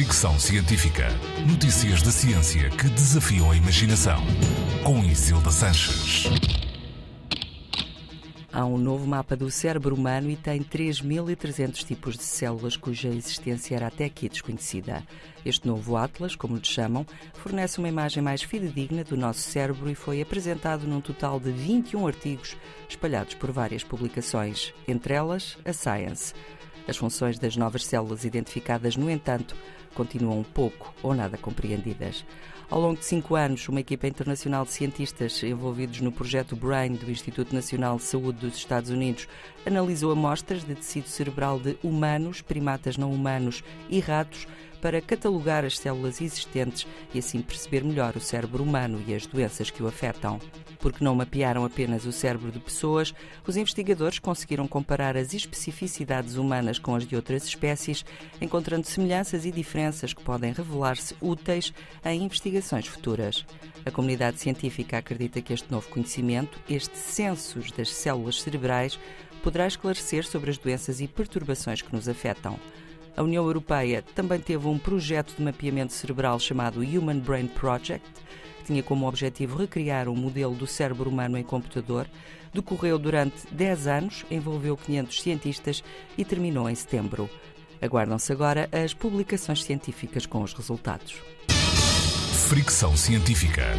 Fricção Científica. Notícias da ciência que desafiam a imaginação. Com Isilda Sanches. Há um novo mapa do cérebro humano e tem 3.300 tipos de células cuja existência era até aqui desconhecida. Este novo Atlas, como lhe chamam, fornece uma imagem mais fidedigna do nosso cérebro e foi apresentado num total de 21 artigos espalhados por várias publicações, entre elas a Science. As funções das novas células identificadas, no entanto, continuam pouco ou nada compreendidas. Ao longo de cinco anos, uma equipa internacional de cientistas envolvidos no projeto BRAIN do Instituto Nacional de Saúde dos Estados Unidos analisou amostras de tecido cerebral de humanos, primatas não humanos e ratos para catalogar as células existentes e assim perceber melhor o cérebro humano e as doenças que o afetam. Porque não mapearam apenas o cérebro de pessoas, os investigadores conseguiram comparar as especificidades humanas com as de outras espécies, encontrando semelhanças e diferenças que podem revelar-se úteis em investigações futuras. A comunidade científica acredita que este novo conhecimento, este census das células cerebrais, poderá esclarecer sobre as doenças e perturbações que nos afetam. A União Europeia também teve um projeto de mapeamento cerebral chamado Human Brain Project, que tinha como objetivo recriar um modelo do cérebro humano em computador. Decorreu durante 10 anos, envolveu 500 cientistas e terminou em setembro. Aguardam-se agora as publicações científicas com os resultados. Fricção Científica.